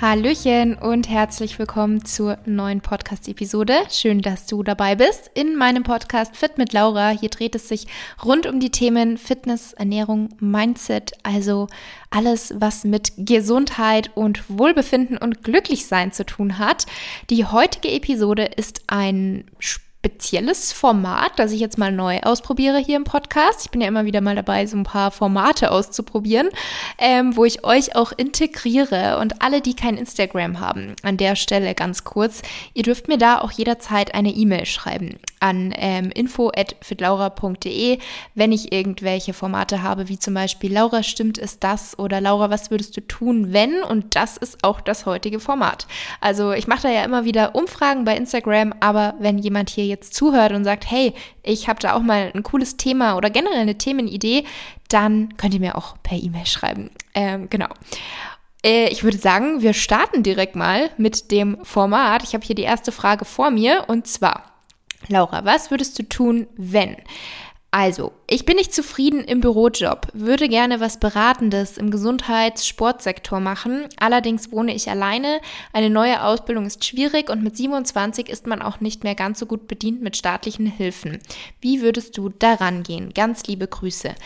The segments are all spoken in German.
Hallöchen und herzlich willkommen zur neuen Podcast-Episode. Schön, dass du dabei bist in meinem Podcast Fit mit Laura. Hier dreht es sich rund um die Themen Fitness, Ernährung, Mindset, also alles, was mit Gesundheit und Wohlbefinden und Glücklichsein zu tun hat. Die heutige Episode ist ein spezielles Format, das ich jetzt mal neu ausprobiere hier im Podcast. Ich bin ja immer wieder mal dabei, so ein paar Formate auszuprobieren, ähm, wo ich euch auch integriere. Und alle, die kein Instagram haben, an der Stelle ganz kurz, ihr dürft mir da auch jederzeit eine E-Mail schreiben an ähm, info.fitlaura.de, wenn ich irgendwelche Formate habe, wie zum Beispiel Laura, stimmt es das? Oder Laura, was würdest du tun, wenn? Und das ist auch das heutige Format. Also ich mache da ja immer wieder Umfragen bei Instagram, aber wenn jemand hier jetzt zuhört und sagt, hey, ich habe da auch mal ein cooles Thema oder generell eine Themenidee, dann könnt ihr mir auch per E-Mail schreiben. Ähm, genau. Äh, ich würde sagen, wir starten direkt mal mit dem Format. Ich habe hier die erste Frage vor mir und zwar, Laura, was würdest du tun, wenn? Also, ich bin nicht zufrieden im Bürojob, würde gerne was Beratendes im Gesundheits-Sportsektor machen. Allerdings wohne ich alleine. Eine neue Ausbildung ist schwierig und mit 27 ist man auch nicht mehr ganz so gut bedient mit staatlichen Hilfen. Wie würdest du daran gehen? Ganz liebe Grüße.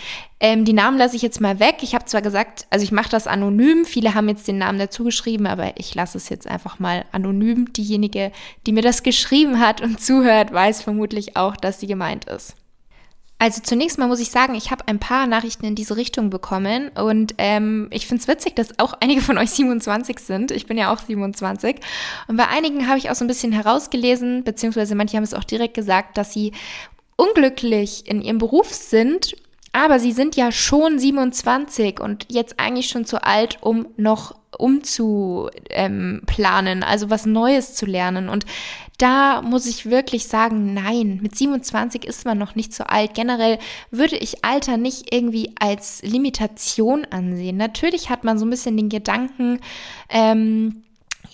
Ähm, die Namen lasse ich jetzt mal weg. Ich habe zwar gesagt, also ich mache das anonym. Viele haben jetzt den Namen dazu geschrieben, aber ich lasse es jetzt einfach mal anonym. Diejenige, die mir das geschrieben hat und zuhört, weiß vermutlich auch, dass sie gemeint ist. Also zunächst mal muss ich sagen, ich habe ein paar Nachrichten in diese Richtung bekommen und ähm, ich finde es witzig, dass auch einige von euch 27 sind. Ich bin ja auch 27 und bei einigen habe ich auch so ein bisschen herausgelesen, beziehungsweise manche haben es auch direkt gesagt, dass sie unglücklich in ihrem Beruf sind, aber sie sind ja schon 27 und jetzt eigentlich schon zu alt, um noch umzuplanen, also was Neues zu lernen. Und da muss ich wirklich sagen, nein, mit 27 ist man noch nicht so alt. Generell würde ich Alter nicht irgendwie als Limitation ansehen. Natürlich hat man so ein bisschen den Gedanken, ähm,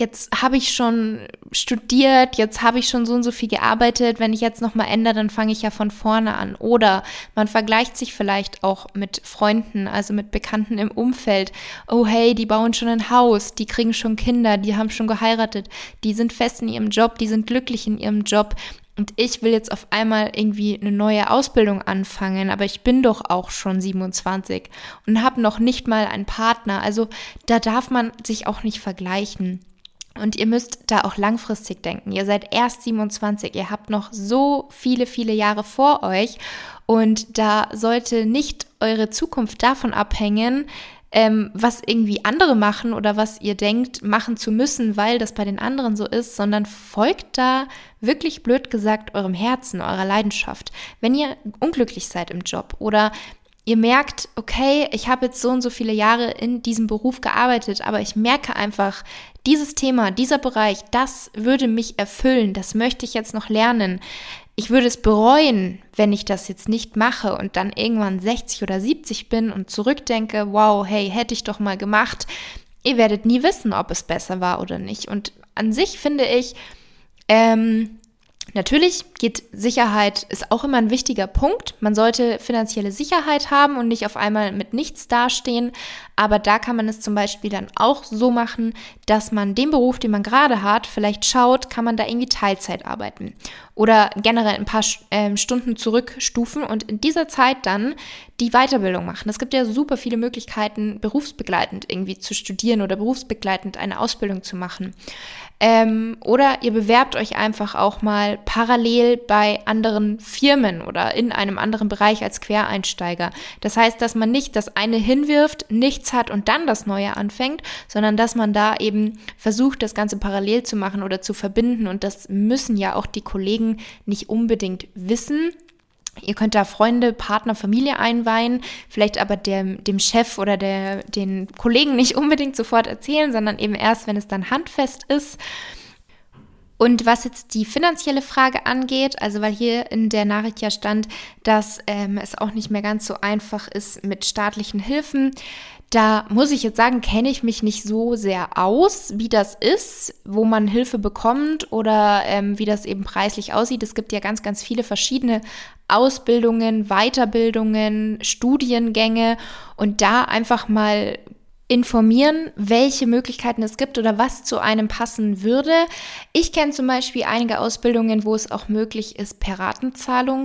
jetzt habe ich schon studiert, jetzt habe ich schon so und so viel gearbeitet, wenn ich jetzt nochmal ändere, dann fange ich ja von vorne an. Oder man vergleicht sich vielleicht auch mit Freunden, also mit Bekannten im Umfeld. Oh hey, die bauen schon ein Haus, die kriegen schon Kinder, die haben schon geheiratet, die sind fest in ihrem Job, die sind glücklich in ihrem Job. Und ich will jetzt auf einmal irgendwie eine neue Ausbildung anfangen, aber ich bin doch auch schon 27 und habe noch nicht mal einen Partner. Also da darf man sich auch nicht vergleichen. Und ihr müsst da auch langfristig denken. Ihr seid erst 27, ihr habt noch so viele, viele Jahre vor euch. Und da sollte nicht eure Zukunft davon abhängen, ähm, was irgendwie andere machen oder was ihr denkt, machen zu müssen, weil das bei den anderen so ist, sondern folgt da wirklich blöd gesagt eurem Herzen, eurer Leidenschaft. Wenn ihr unglücklich seid im Job oder ihr merkt, okay, ich habe jetzt so und so viele Jahre in diesem Beruf gearbeitet, aber ich merke einfach, dieses Thema, dieser Bereich, das würde mich erfüllen, das möchte ich jetzt noch lernen. Ich würde es bereuen, wenn ich das jetzt nicht mache und dann irgendwann 60 oder 70 bin und zurückdenke, wow, hey, hätte ich doch mal gemacht. Ihr werdet nie wissen, ob es besser war oder nicht. Und an sich finde ich, ähm, Natürlich geht Sicherheit, ist auch immer ein wichtiger Punkt. Man sollte finanzielle Sicherheit haben und nicht auf einmal mit nichts dastehen. Aber da kann man es zum Beispiel dann auch so machen, dass man den Beruf, den man gerade hat, vielleicht schaut, kann man da irgendwie Teilzeit arbeiten oder generell ein paar äh, Stunden zurückstufen und in dieser Zeit dann die Weiterbildung machen. Es gibt ja super viele Möglichkeiten, berufsbegleitend irgendwie zu studieren oder berufsbegleitend eine Ausbildung zu machen. Ähm, oder ihr bewerbt euch einfach auch mal parallel bei anderen Firmen oder in einem anderen Bereich als Quereinsteiger. Das heißt, dass man nicht das eine hinwirft, nichts hat und dann das Neue anfängt, sondern dass man da eben versucht, das Ganze parallel zu machen oder zu verbinden. Und das müssen ja auch die Kollegen nicht unbedingt wissen. Ihr könnt da Freunde, Partner, Familie einweihen, vielleicht aber dem, dem Chef oder der, den Kollegen nicht unbedingt sofort erzählen, sondern eben erst, wenn es dann handfest ist. Und was jetzt die finanzielle Frage angeht, also weil hier in der Nachricht ja stand, dass ähm, es auch nicht mehr ganz so einfach ist mit staatlichen Hilfen, da muss ich jetzt sagen, kenne ich mich nicht so sehr aus, wie das ist, wo man Hilfe bekommt oder ähm, wie das eben preislich aussieht. Es gibt ja ganz, ganz viele verschiedene Ausbildungen, Weiterbildungen, Studiengänge und da einfach mal informieren, welche Möglichkeiten es gibt oder was zu einem passen würde. Ich kenne zum Beispiel einige Ausbildungen, wo es auch möglich ist, per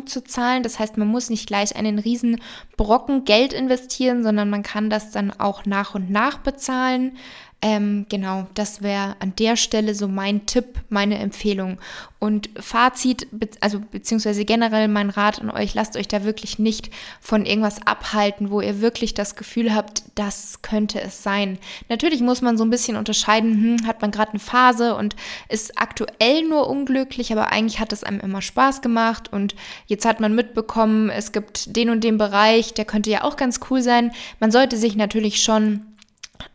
zu zahlen. Das heißt, man muss nicht gleich einen riesen Brocken Geld investieren, sondern man kann das dann auch nach und nach bezahlen. Ähm, genau, das wäre an der Stelle so mein Tipp, meine Empfehlung. Und Fazit, also beziehungsweise generell mein Rat an euch, lasst euch da wirklich nicht von irgendwas abhalten, wo ihr wirklich das Gefühl habt, das könnte es sein. Natürlich muss man so ein bisschen unterscheiden, hm, hat man gerade eine Phase und ist aktuell nur unglücklich, aber eigentlich hat es einem immer Spaß gemacht und jetzt hat man mitbekommen, es gibt den und den Bereich, der könnte ja auch ganz cool sein. Man sollte sich natürlich schon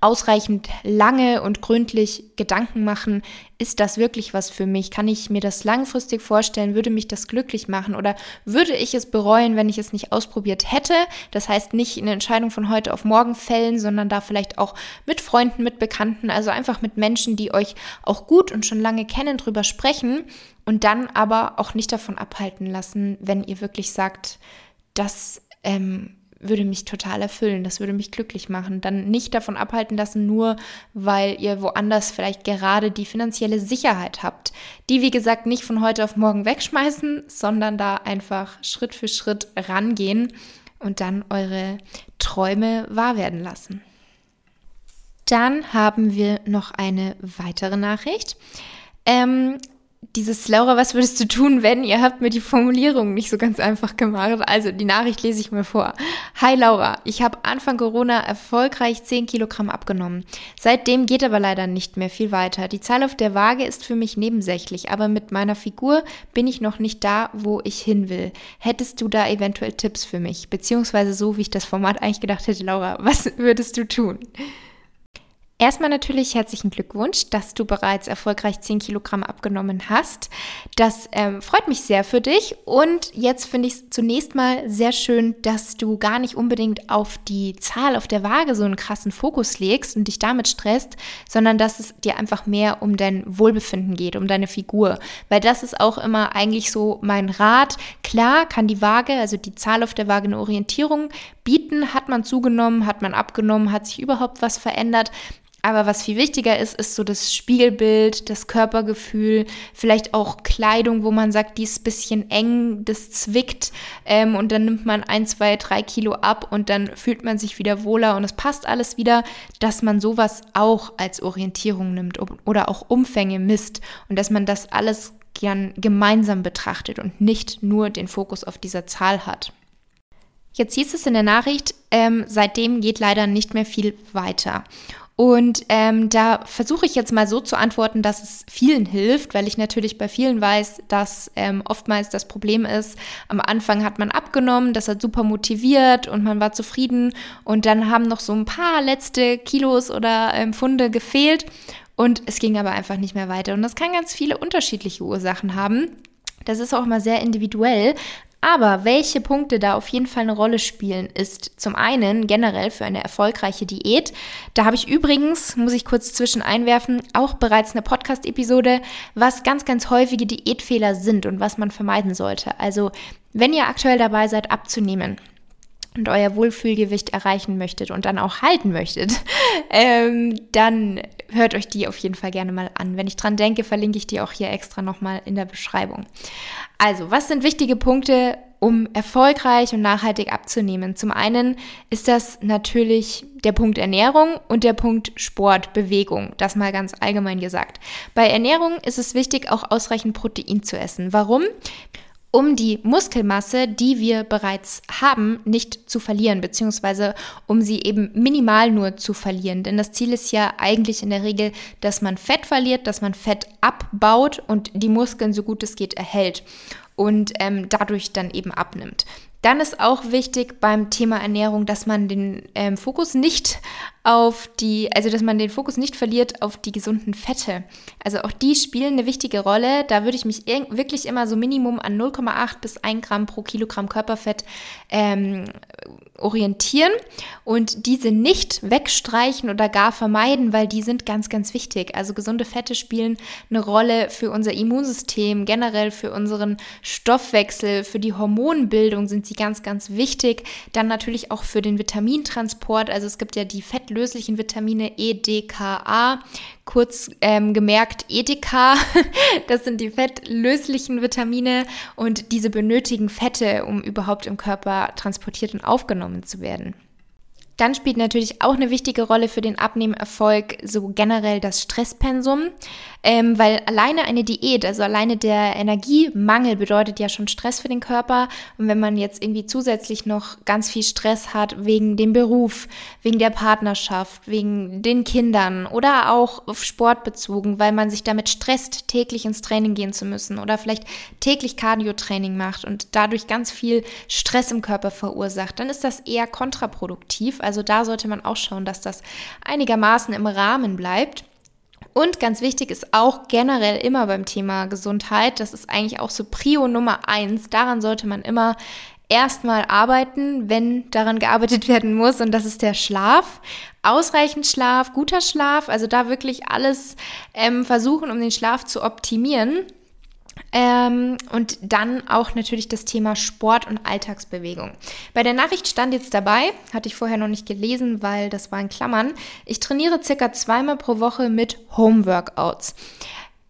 ausreichend lange und gründlich Gedanken machen, ist das wirklich was für mich? Kann ich mir das langfristig vorstellen? Würde mich das glücklich machen? Oder würde ich es bereuen, wenn ich es nicht ausprobiert hätte? Das heißt, nicht eine Entscheidung von heute auf morgen fällen, sondern da vielleicht auch mit Freunden, mit Bekannten, also einfach mit Menschen, die euch auch gut und schon lange kennen, drüber sprechen und dann aber auch nicht davon abhalten lassen, wenn ihr wirklich sagt, das ähm, würde mich total erfüllen, das würde mich glücklich machen. Dann nicht davon abhalten lassen, nur weil ihr woanders vielleicht gerade die finanzielle Sicherheit habt. Die, wie gesagt, nicht von heute auf morgen wegschmeißen, sondern da einfach Schritt für Schritt rangehen und dann eure Träume wahr werden lassen. Dann haben wir noch eine weitere Nachricht. Ähm, dieses Laura, was würdest du tun, wenn ihr habt mir die Formulierung nicht so ganz einfach gemacht. Also die Nachricht lese ich mir vor. Hi Laura, ich habe Anfang Corona erfolgreich 10 Kilogramm abgenommen. Seitdem geht aber leider nicht mehr viel weiter. Die Zahl auf der Waage ist für mich nebensächlich, aber mit meiner Figur bin ich noch nicht da, wo ich hin will. Hättest du da eventuell Tipps für mich? Beziehungsweise so, wie ich das Format eigentlich gedacht hätte, Laura, was würdest du tun? Erstmal natürlich herzlichen Glückwunsch, dass du bereits erfolgreich 10 Kilogramm abgenommen hast. Das ähm, freut mich sehr für dich. Und jetzt finde ich es zunächst mal sehr schön, dass du gar nicht unbedingt auf die Zahl auf der Waage so einen krassen Fokus legst und dich damit stresst, sondern dass es dir einfach mehr um dein Wohlbefinden geht, um deine Figur. Weil das ist auch immer eigentlich so mein Rat. Klar kann die Waage, also die Zahl auf der Waage eine Orientierung bieten. Hat man zugenommen, hat man abgenommen, hat sich überhaupt was verändert? Aber was viel wichtiger ist, ist so das Spiegelbild, das Körpergefühl, vielleicht auch Kleidung, wo man sagt, die ist ein bisschen eng, das zwickt ähm, und dann nimmt man ein, zwei, drei Kilo ab und dann fühlt man sich wieder wohler und es passt alles wieder, dass man sowas auch als Orientierung nimmt oder auch Umfänge misst und dass man das alles gern gemeinsam betrachtet und nicht nur den Fokus auf dieser Zahl hat. Jetzt hieß es in der Nachricht, ähm, seitdem geht leider nicht mehr viel weiter. Und ähm, da versuche ich jetzt mal so zu antworten, dass es vielen hilft, weil ich natürlich bei vielen weiß, dass ähm, oftmals das Problem ist, am Anfang hat man abgenommen, das hat super motiviert und man war zufrieden und dann haben noch so ein paar letzte Kilos oder ähm, Funde gefehlt und es ging aber einfach nicht mehr weiter. Und das kann ganz viele unterschiedliche Ursachen haben. Das ist auch mal sehr individuell, aber welche Punkte da auf jeden Fall eine Rolle spielen, ist zum einen generell für eine erfolgreiche Diät. Da habe ich übrigens, muss ich kurz zwischen einwerfen, auch bereits eine Podcast-Episode, was ganz, ganz häufige Diätfehler sind und was man vermeiden sollte. Also, wenn ihr aktuell dabei seid, abzunehmen, und euer Wohlfühlgewicht erreichen möchtet und dann auch halten möchtet, ähm, dann hört euch die auf jeden Fall gerne mal an. Wenn ich dran denke, verlinke ich die auch hier extra nochmal in der Beschreibung. Also, was sind wichtige Punkte, um erfolgreich und nachhaltig abzunehmen? Zum einen ist das natürlich der Punkt Ernährung und der Punkt Sport, Bewegung. Das mal ganz allgemein gesagt. Bei Ernährung ist es wichtig, auch ausreichend Protein zu essen. Warum? Um die Muskelmasse, die wir bereits haben, nicht zu verlieren, beziehungsweise um sie eben minimal nur zu verlieren. Denn das Ziel ist ja eigentlich in der Regel, dass man Fett verliert, dass man Fett abbaut und die Muskeln so gut es geht erhält und ähm, dadurch dann eben abnimmt. Dann ist auch wichtig beim Thema Ernährung, dass man den ähm, Fokus nicht auf die, also dass man den Fokus nicht verliert auf die gesunden Fette. Also auch die spielen eine wichtige Rolle. Da würde ich mich wirklich immer so Minimum an 0,8 bis 1 Gramm pro Kilogramm Körperfett ähm, orientieren und diese nicht wegstreichen oder gar vermeiden, weil die sind ganz, ganz wichtig. Also gesunde Fette spielen eine Rolle für unser Immunsystem, generell für unseren Stoffwechsel, für die Hormonbildung sind sie sie ganz, ganz wichtig. Dann natürlich auch für den Vitamintransport. Also es gibt ja die fettlöslichen Vitamine E, D, K, A. Kurz ähm, gemerkt EDK, das sind die fettlöslichen Vitamine und diese benötigen Fette, um überhaupt im Körper transportiert und aufgenommen zu werden. Dann spielt natürlich auch eine wichtige Rolle für den Abnehmerfolg so generell das Stresspensum, ähm, weil alleine eine Diät, also alleine der Energiemangel bedeutet ja schon Stress für den Körper. Und wenn man jetzt irgendwie zusätzlich noch ganz viel Stress hat wegen dem Beruf, wegen der Partnerschaft, wegen den Kindern oder auch auf Sport bezogen, weil man sich damit stresst, täglich ins Training gehen zu müssen oder vielleicht täglich Cardio-Training macht und dadurch ganz viel Stress im Körper verursacht, dann ist das eher kontraproduktiv. Also da sollte man auch schauen, dass das einigermaßen im Rahmen bleibt. Und ganz wichtig ist auch generell immer beim Thema Gesundheit, das ist eigentlich auch so Prio Nummer eins. Daran sollte man immer erstmal arbeiten, wenn daran gearbeitet werden muss. Und das ist der Schlaf. Ausreichend Schlaf, guter Schlaf, also da wirklich alles ähm, versuchen, um den Schlaf zu optimieren. Ähm, und dann auch natürlich das Thema Sport und Alltagsbewegung. Bei der Nachricht stand jetzt dabei, hatte ich vorher noch nicht gelesen, weil das war in Klammern. Ich trainiere circa zweimal pro Woche mit Homeworkouts.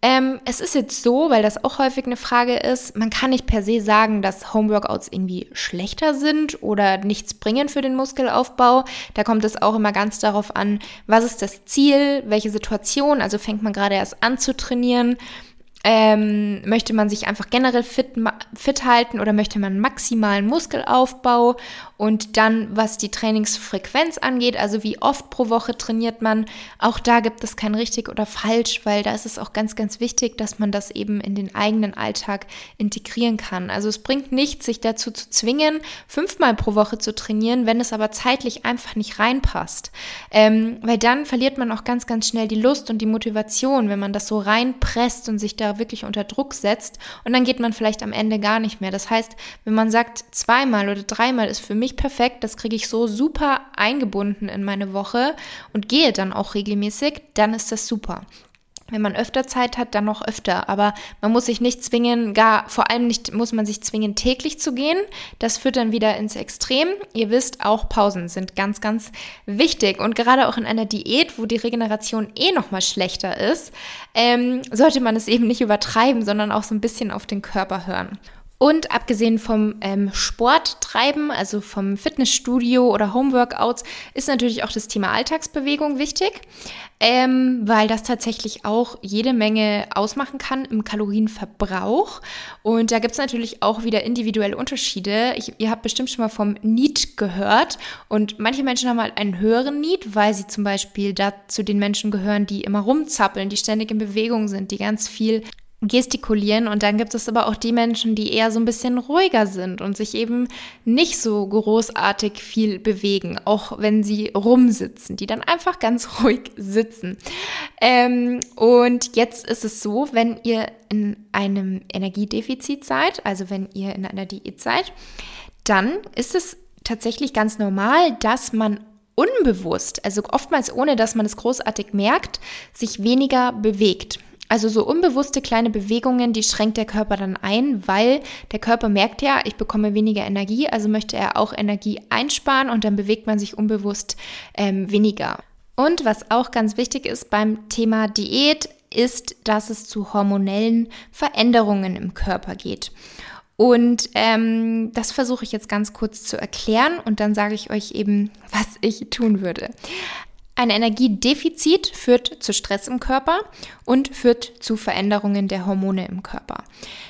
Ähm, es ist jetzt so, weil das auch häufig eine Frage ist, man kann nicht per se sagen, dass Homeworkouts irgendwie schlechter sind oder nichts bringen für den Muskelaufbau. Da kommt es auch immer ganz darauf an, was ist das Ziel, welche Situation, also fängt man gerade erst an zu trainieren ähm, möchte man sich einfach generell fit, fit halten oder möchte man maximalen Muskelaufbau? Und dann, was die Trainingsfrequenz angeht, also wie oft pro Woche trainiert man, auch da gibt es kein richtig oder falsch, weil da ist es auch ganz, ganz wichtig, dass man das eben in den eigenen Alltag integrieren kann. Also es bringt nichts, sich dazu zu zwingen, fünfmal pro Woche zu trainieren, wenn es aber zeitlich einfach nicht reinpasst. Ähm, weil dann verliert man auch ganz, ganz schnell die Lust und die Motivation, wenn man das so reinpresst und sich da wirklich unter Druck setzt und dann geht man vielleicht am Ende gar nicht mehr. Das heißt, wenn man sagt, zweimal oder dreimal ist für mich perfekt, das kriege ich so super eingebunden in meine Woche und gehe dann auch regelmäßig, dann ist das super. Wenn man öfter Zeit hat, dann noch öfter. Aber man muss sich nicht zwingen, gar vor allem nicht muss man sich zwingen, täglich zu gehen. Das führt dann wieder ins Extrem. Ihr wisst, auch Pausen sind ganz, ganz wichtig. Und gerade auch in einer Diät, wo die Regeneration eh nochmal schlechter ist, ähm, sollte man es eben nicht übertreiben, sondern auch so ein bisschen auf den Körper hören. Und abgesehen vom ähm, Sporttreiben, also vom Fitnessstudio oder Homeworkouts, ist natürlich auch das Thema Alltagsbewegung wichtig, ähm, weil das tatsächlich auch jede Menge ausmachen kann im Kalorienverbrauch. Und da gibt's natürlich auch wieder individuelle Unterschiede. Ich, ihr habt bestimmt schon mal vom Need gehört. Und manche Menschen haben halt einen höheren Need, weil sie zum Beispiel da zu den Menschen gehören, die immer rumzappeln, die ständig in Bewegung sind, die ganz viel gestikulieren und dann gibt es aber auch die Menschen, die eher so ein bisschen ruhiger sind und sich eben nicht so großartig viel bewegen, auch wenn sie rumsitzen, die dann einfach ganz ruhig sitzen. Ähm, und jetzt ist es so, wenn ihr in einem Energiedefizit seid, also wenn ihr in einer Diät seid, dann ist es tatsächlich ganz normal, dass man unbewusst, also oftmals ohne dass man es großartig merkt, sich weniger bewegt. Also so unbewusste kleine Bewegungen, die schränkt der Körper dann ein, weil der Körper merkt ja, ich bekomme weniger Energie, also möchte er auch Energie einsparen und dann bewegt man sich unbewusst ähm, weniger. Und was auch ganz wichtig ist beim Thema Diät, ist, dass es zu hormonellen Veränderungen im Körper geht. Und ähm, das versuche ich jetzt ganz kurz zu erklären und dann sage ich euch eben, was ich tun würde. Ein Energiedefizit führt zu Stress im Körper und führt zu Veränderungen der Hormone im Körper.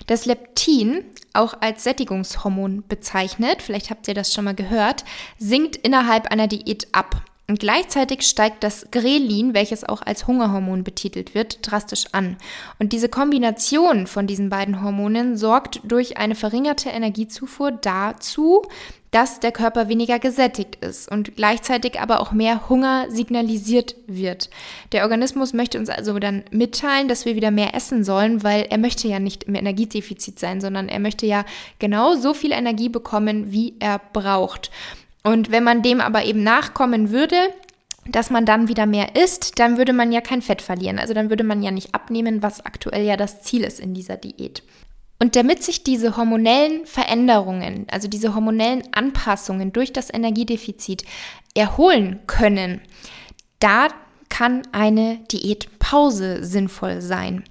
Das Leptin, auch als Sättigungshormon bezeichnet, vielleicht habt ihr das schon mal gehört, sinkt innerhalb einer Diät ab. Und gleichzeitig steigt das Grelin, welches auch als Hungerhormon betitelt wird, drastisch an. Und diese Kombination von diesen beiden Hormonen sorgt durch eine verringerte Energiezufuhr dazu, dass der Körper weniger gesättigt ist und gleichzeitig aber auch mehr Hunger signalisiert wird. Der Organismus möchte uns also dann mitteilen, dass wir wieder mehr essen sollen, weil er möchte ja nicht im Energiedefizit sein, sondern er möchte ja genau so viel Energie bekommen, wie er braucht. Und wenn man dem aber eben nachkommen würde, dass man dann wieder mehr isst, dann würde man ja kein Fett verlieren. Also dann würde man ja nicht abnehmen, was aktuell ja das Ziel ist in dieser Diät. Und damit sich diese hormonellen Veränderungen, also diese hormonellen Anpassungen durch das Energiedefizit erholen können, da kann eine Diätpause sinnvoll sein.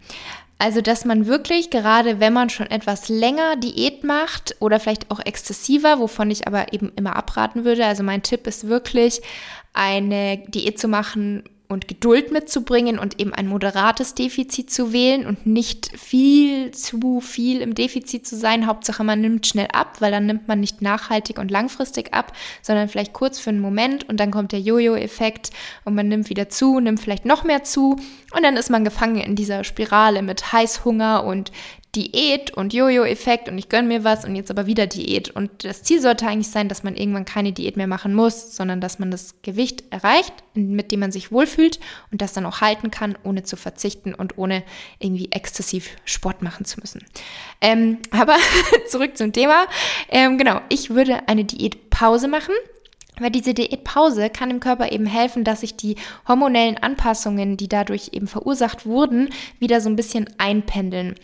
Also, dass man wirklich, gerade wenn man schon etwas länger Diät macht oder vielleicht auch exzessiver, wovon ich aber eben immer abraten würde. Also, mein Tipp ist wirklich, eine Diät zu machen, und Geduld mitzubringen und eben ein moderates Defizit zu wählen und nicht viel zu viel im Defizit zu sein. Hauptsache, man nimmt schnell ab, weil dann nimmt man nicht nachhaltig und langfristig ab, sondern vielleicht kurz für einen Moment und dann kommt der Jojo-Effekt und man nimmt wieder zu, nimmt vielleicht noch mehr zu und dann ist man gefangen in dieser Spirale mit Heißhunger und Diät und Jojo-Effekt und ich gönne mir was und jetzt aber wieder Diät. Und das Ziel sollte eigentlich sein, dass man irgendwann keine Diät mehr machen muss, sondern dass man das Gewicht erreicht, mit dem man sich wohlfühlt und das dann auch halten kann, ohne zu verzichten und ohne irgendwie exzessiv Sport machen zu müssen. Ähm, aber zurück zum Thema. Ähm, genau, ich würde eine Diätpause machen. Weil diese Diätpause kann dem Körper eben helfen, dass sich die hormonellen Anpassungen, die dadurch eben verursacht wurden, wieder so ein bisschen einpendeln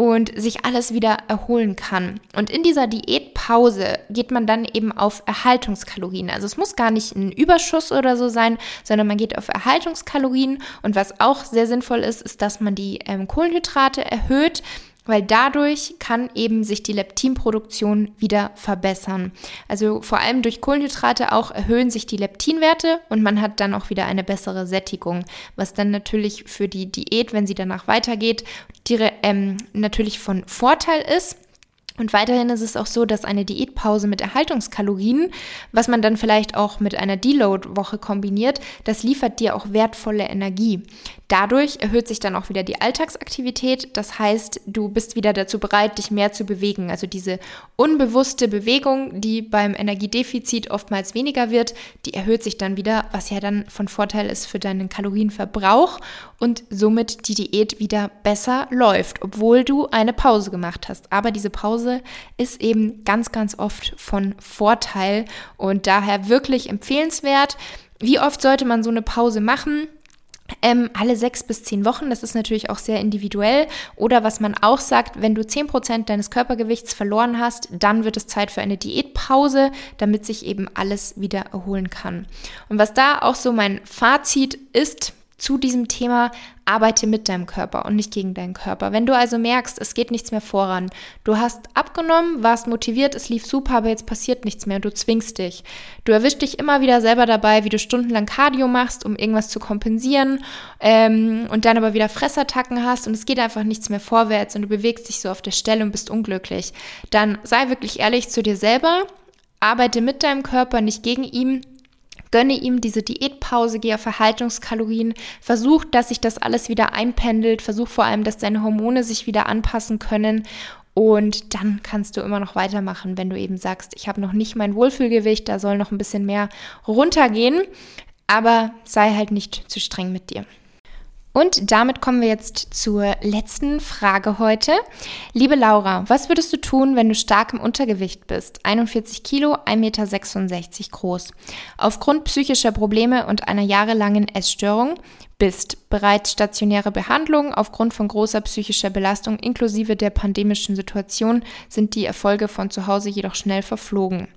und sich alles wieder erholen kann. Und in dieser Diätpause geht man dann eben auf Erhaltungskalorien. Also es muss gar nicht ein Überschuss oder so sein, sondern man geht auf Erhaltungskalorien. Und was auch sehr sinnvoll ist, ist, dass man die ähm, Kohlenhydrate erhöht weil dadurch kann eben sich die Leptinproduktion wieder verbessern. Also vor allem durch Kohlenhydrate auch erhöhen sich die Leptinwerte und man hat dann auch wieder eine bessere Sättigung, was dann natürlich für die Diät, wenn sie danach weitergeht, die, ähm, natürlich von Vorteil ist. Und weiterhin ist es auch so, dass eine Diätpause mit Erhaltungskalorien, was man dann vielleicht auch mit einer Deload-Woche kombiniert, das liefert dir auch wertvolle Energie. Dadurch erhöht sich dann auch wieder die Alltagsaktivität. Das heißt, du bist wieder dazu bereit, dich mehr zu bewegen. Also diese unbewusste Bewegung, die beim Energiedefizit oftmals weniger wird, die erhöht sich dann wieder, was ja dann von Vorteil ist für deinen Kalorienverbrauch und somit die Diät wieder besser läuft, obwohl du eine Pause gemacht hast. Aber diese Pause ist eben ganz, ganz oft von Vorteil und daher wirklich empfehlenswert. Wie oft sollte man so eine Pause machen? Ähm, alle sechs bis zehn Wochen, das ist natürlich auch sehr individuell. Oder was man auch sagt, wenn du zehn Prozent deines Körpergewichts verloren hast, dann wird es Zeit für eine Diätpause, damit sich eben alles wieder erholen kann. Und was da auch so mein Fazit ist, zu diesem Thema, arbeite mit deinem Körper und nicht gegen deinen Körper. Wenn du also merkst, es geht nichts mehr voran, du hast abgenommen, warst motiviert, es lief super, aber jetzt passiert nichts mehr, du zwingst dich. Du erwischst dich immer wieder selber dabei, wie du stundenlang Cardio machst, um irgendwas zu kompensieren ähm, und dann aber wieder Fressattacken hast und es geht einfach nichts mehr vorwärts und du bewegst dich so auf der Stelle und bist unglücklich. Dann sei wirklich ehrlich zu dir selber, arbeite mit deinem Körper, nicht gegen ihn Gönne ihm diese Diätpause, geh auf Verhaltungskalorien, versuch, dass sich das alles wieder einpendelt, versuch vor allem, dass deine Hormone sich wieder anpassen können und dann kannst du immer noch weitermachen, wenn du eben sagst, ich habe noch nicht mein Wohlfühlgewicht, da soll noch ein bisschen mehr runtergehen, aber sei halt nicht zu streng mit dir. Und damit kommen wir jetzt zur letzten Frage heute. Liebe Laura, was würdest du tun, wenn du stark im Untergewicht bist? 41 Kilo, 1,66 Meter groß. Aufgrund psychischer Probleme und einer jahrelangen Essstörung bist bereits stationäre Behandlung aufgrund von großer psychischer Belastung inklusive der pandemischen Situation sind die Erfolge von zu Hause jedoch schnell verflogen.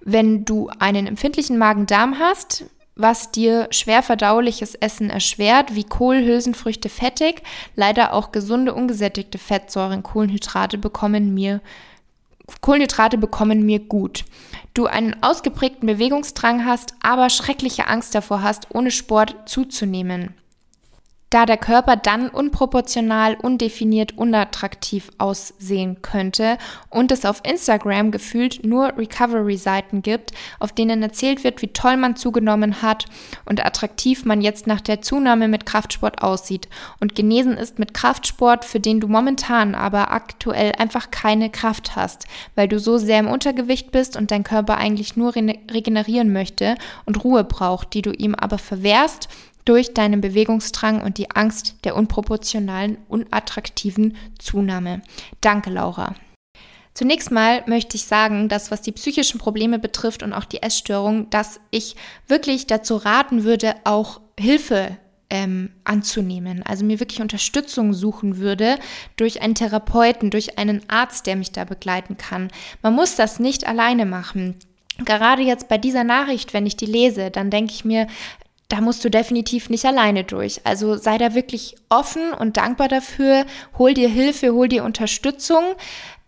Wenn du einen empfindlichen Magen-Darm hast, was dir schwer verdauliches Essen erschwert, wie Kohl, Hülsenfrüchte, fettig, leider auch gesunde, ungesättigte Fettsäuren, Kohlenhydrate bekommen mir Kohlenhydrate bekommen mir gut. Du einen ausgeprägten Bewegungsdrang hast, aber schreckliche Angst davor hast, ohne Sport zuzunehmen da der Körper dann unproportional, undefiniert, unattraktiv aussehen könnte und es auf Instagram gefühlt nur Recovery-Seiten gibt, auf denen erzählt wird, wie toll man zugenommen hat und attraktiv man jetzt nach der Zunahme mit Kraftsport aussieht. Und genesen ist mit Kraftsport, für den du momentan aber aktuell einfach keine Kraft hast, weil du so sehr im Untergewicht bist und dein Körper eigentlich nur regenerieren möchte und Ruhe braucht, die du ihm aber verwehrst durch deinen Bewegungsdrang und die Angst der unproportionalen, unattraktiven Zunahme. Danke, Laura. Zunächst mal möchte ich sagen, dass was die psychischen Probleme betrifft und auch die Essstörung, dass ich wirklich dazu raten würde, auch Hilfe ähm, anzunehmen. Also mir wirklich Unterstützung suchen würde durch einen Therapeuten, durch einen Arzt, der mich da begleiten kann. Man muss das nicht alleine machen. Gerade jetzt bei dieser Nachricht, wenn ich die lese, dann denke ich mir, da musst du definitiv nicht alleine durch. Also sei da wirklich offen und dankbar dafür. Hol dir Hilfe, hol dir Unterstützung.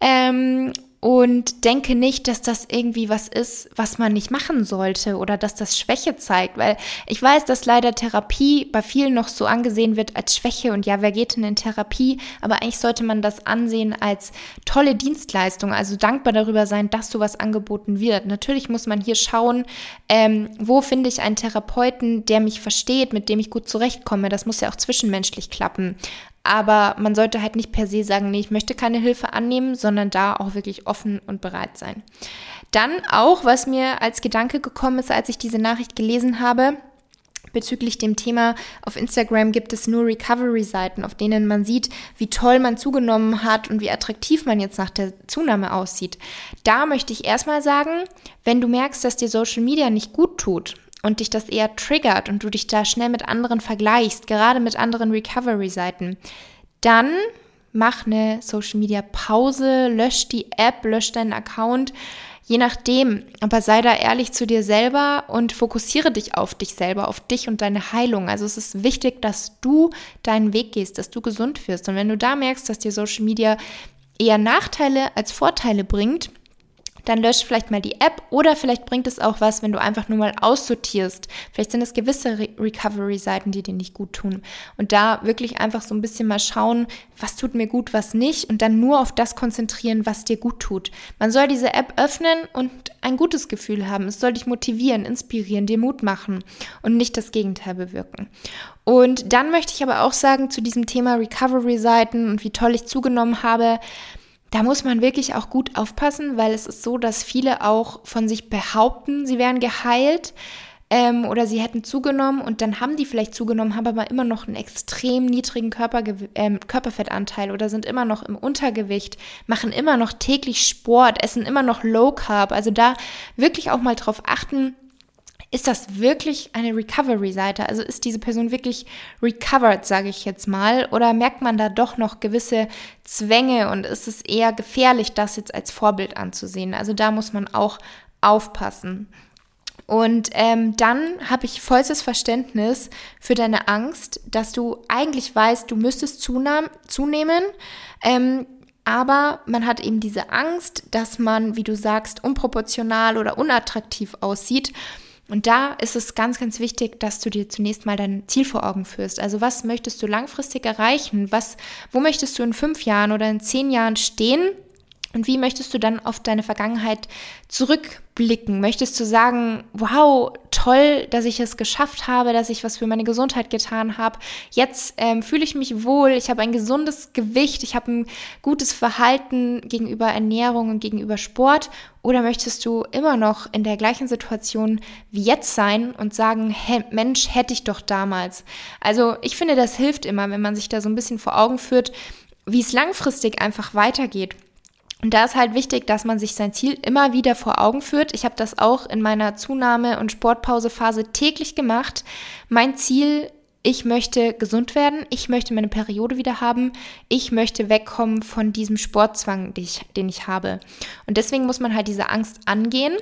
Ähm, und denke nicht, dass das irgendwie was ist, was man nicht machen sollte oder dass das Schwäche zeigt, weil ich weiß, dass leider Therapie bei vielen noch so angesehen wird als Schwäche und ja, wer geht denn in Therapie? Aber eigentlich sollte man das ansehen als tolle Dienstleistung, also dankbar darüber sein, dass sowas angeboten wird. Natürlich muss man hier schauen, ähm, wo finde ich einen Therapeuten, der mich versteht, mit dem ich gut zurechtkomme. Das muss ja auch zwischenmenschlich klappen. Aber man sollte halt nicht per se sagen, nee, ich möchte keine Hilfe annehmen, sondern da auch wirklich offen und bereit sein. Dann auch, was mir als Gedanke gekommen ist, als ich diese Nachricht gelesen habe, bezüglich dem Thema, auf Instagram gibt es nur Recovery-Seiten, auf denen man sieht, wie toll man zugenommen hat und wie attraktiv man jetzt nach der Zunahme aussieht. Da möchte ich erstmal sagen, wenn du merkst, dass dir Social Media nicht gut tut und dich das eher triggert und du dich da schnell mit anderen vergleichst, gerade mit anderen Recovery-Seiten, dann mach eine Social Media Pause, lösch die App, lösch deinen Account, je nachdem. Aber sei da ehrlich zu dir selber und fokussiere dich auf dich selber, auf dich und deine Heilung. Also es ist wichtig, dass du deinen Weg gehst, dass du gesund wirst. Und wenn du da merkst, dass dir Social Media eher Nachteile als Vorteile bringt, dann löscht vielleicht mal die App oder vielleicht bringt es auch was, wenn du einfach nur mal aussortierst. Vielleicht sind es gewisse Re Recovery-Seiten, die dir nicht gut tun. Und da wirklich einfach so ein bisschen mal schauen, was tut mir gut, was nicht und dann nur auf das konzentrieren, was dir gut tut. Man soll diese App öffnen und ein gutes Gefühl haben. Es soll dich motivieren, inspirieren, dir Mut machen und nicht das Gegenteil bewirken. Und dann möchte ich aber auch sagen zu diesem Thema Recovery-Seiten und wie toll ich zugenommen habe, da muss man wirklich auch gut aufpassen, weil es ist so, dass viele auch von sich behaupten, sie wären geheilt ähm, oder sie hätten zugenommen und dann haben die vielleicht zugenommen, haben aber immer noch einen extrem niedrigen Körperge äh, Körperfettanteil oder sind immer noch im Untergewicht, machen immer noch täglich Sport, essen immer noch Low Carb. Also da wirklich auch mal drauf achten, ist das wirklich eine Recovery-Seite? Also ist diese Person wirklich recovered, sage ich jetzt mal? Oder merkt man da doch noch gewisse Zwänge und ist es eher gefährlich, das jetzt als Vorbild anzusehen? Also da muss man auch aufpassen. Und ähm, dann habe ich vollstes Verständnis für deine Angst, dass du eigentlich weißt, du müsstest zunehmen. Ähm, aber man hat eben diese Angst, dass man, wie du sagst, unproportional oder unattraktiv aussieht. Und da ist es ganz, ganz wichtig, dass du dir zunächst mal dein Ziel vor Augen führst. Also was möchtest du langfristig erreichen? Was, wo möchtest du in fünf Jahren oder in zehn Jahren stehen? Und wie möchtest du dann auf deine Vergangenheit zurückblicken? Möchtest du sagen, wow, toll, dass ich es geschafft habe, dass ich was für meine Gesundheit getan habe. Jetzt ähm, fühle ich mich wohl, ich habe ein gesundes Gewicht, ich habe ein gutes Verhalten gegenüber Ernährung und gegenüber Sport. Oder möchtest du immer noch in der gleichen Situation wie jetzt sein und sagen, hey, Mensch, hätte ich doch damals. Also ich finde, das hilft immer, wenn man sich da so ein bisschen vor Augen führt, wie es langfristig einfach weitergeht. Und da ist halt wichtig, dass man sich sein Ziel immer wieder vor Augen führt. Ich habe das auch in meiner Zunahme- und Sportpausephase täglich gemacht. Mein Ziel, ich möchte gesund werden, ich möchte meine Periode wieder haben, ich möchte wegkommen von diesem Sportzwang, den ich, den ich habe. Und deswegen muss man halt diese Angst angehen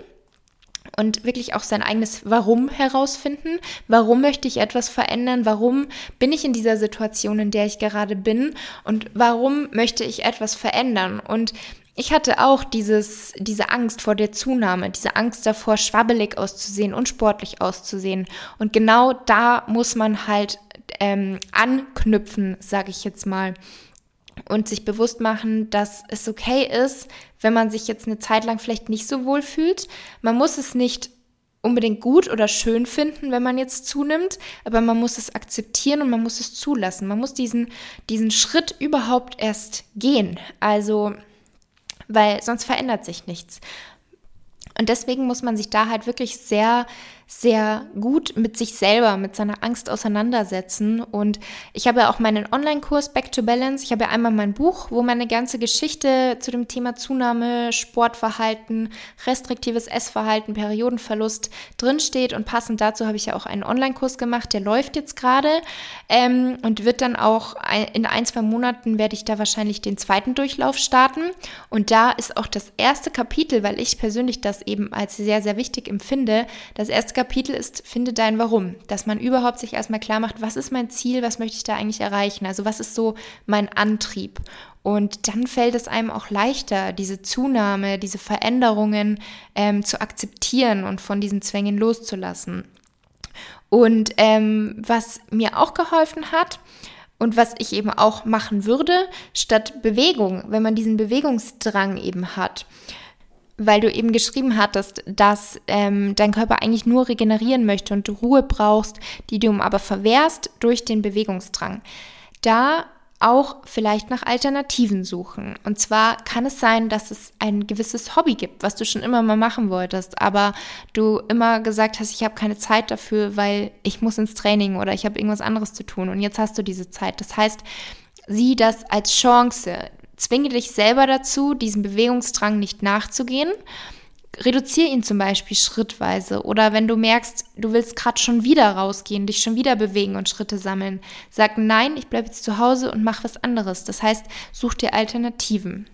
und wirklich auch sein eigenes Warum herausfinden. Warum möchte ich etwas verändern? Warum bin ich in dieser Situation, in der ich gerade bin? Und warum möchte ich etwas verändern? Und ich hatte auch dieses, diese Angst vor der Zunahme, diese Angst davor, schwabbelig auszusehen, unsportlich auszusehen. Und genau da muss man halt ähm, anknüpfen, sage ich jetzt mal. Und sich bewusst machen, dass es okay ist, wenn man sich jetzt eine Zeit lang vielleicht nicht so wohl fühlt. Man muss es nicht unbedingt gut oder schön finden, wenn man jetzt zunimmt, aber man muss es akzeptieren und man muss es zulassen. Man muss diesen, diesen Schritt überhaupt erst gehen. Also weil sonst verändert sich nichts. Und deswegen muss man sich da halt wirklich sehr sehr gut mit sich selber, mit seiner Angst auseinandersetzen. Und ich habe ja auch meinen Online-Kurs Back to Balance. Ich habe ja einmal mein Buch, wo meine ganze Geschichte zu dem Thema Zunahme, Sportverhalten, restriktives Essverhalten, Periodenverlust drinsteht. Und passend dazu habe ich ja auch einen Online-Kurs gemacht, der läuft jetzt gerade ähm, und wird dann auch in ein, zwei Monaten werde ich da wahrscheinlich den zweiten Durchlauf starten. Und da ist auch das erste Kapitel, weil ich persönlich das eben als sehr, sehr wichtig empfinde. Das erste Kapitel ist, finde dein Warum. Dass man überhaupt sich erstmal klar macht, was ist mein Ziel, was möchte ich da eigentlich erreichen? Also was ist so mein Antrieb? Und dann fällt es einem auch leichter, diese Zunahme, diese Veränderungen ähm, zu akzeptieren und von diesen Zwängen loszulassen. Und ähm, was mir auch geholfen hat, und was ich eben auch machen würde, statt Bewegung, wenn man diesen Bewegungsdrang eben hat, weil du eben geschrieben hattest, dass ähm, dein Körper eigentlich nur regenerieren möchte und du Ruhe brauchst, die du aber verwehrst durch den Bewegungsdrang. Da auch vielleicht nach Alternativen suchen. Und zwar kann es sein, dass es ein gewisses Hobby gibt, was du schon immer mal machen wolltest, aber du immer gesagt hast, ich habe keine Zeit dafür, weil ich muss ins Training oder ich habe irgendwas anderes zu tun und jetzt hast du diese Zeit. Das heißt, sieh das als Chance. Zwinge dich selber dazu, diesem Bewegungsdrang nicht nachzugehen reduziere ihn zum Beispiel schrittweise. Oder wenn du merkst, du willst gerade schon wieder rausgehen, dich schon wieder bewegen und Schritte sammeln, sag nein, ich bleibe jetzt zu Hause und mach was anderes. Das heißt, such dir Alternativen.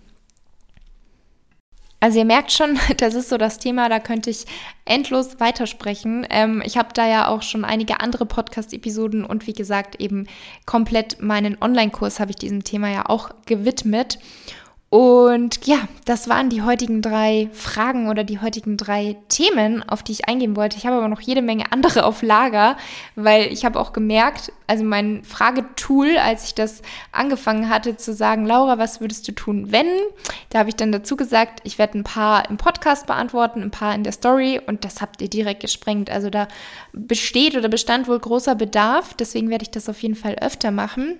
Also ihr merkt schon, das ist so das Thema, da könnte ich endlos weitersprechen. Ähm, ich habe da ja auch schon einige andere Podcast-Episoden und wie gesagt eben komplett meinen Online-Kurs habe ich diesem Thema ja auch gewidmet. Und ja, das waren die heutigen drei Fragen oder die heutigen drei Themen, auf die ich eingehen wollte. Ich habe aber noch jede Menge andere auf Lager, weil ich habe auch gemerkt, also mein Fragetool, als ich das angefangen hatte zu sagen, Laura, was würdest du tun, wenn? Da habe ich dann dazu gesagt, ich werde ein paar im Podcast beantworten, ein paar in der Story und das habt ihr direkt gesprengt. Also da besteht oder bestand wohl großer Bedarf, deswegen werde ich das auf jeden Fall öfter machen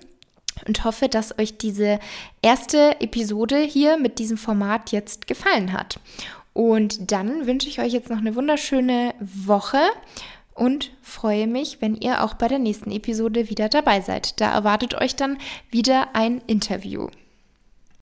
und hoffe, dass euch diese erste Episode hier mit diesem Format jetzt gefallen hat. Und dann wünsche ich euch jetzt noch eine wunderschöne Woche und freue mich, wenn ihr auch bei der nächsten Episode wieder dabei seid. Da erwartet euch dann wieder ein Interview.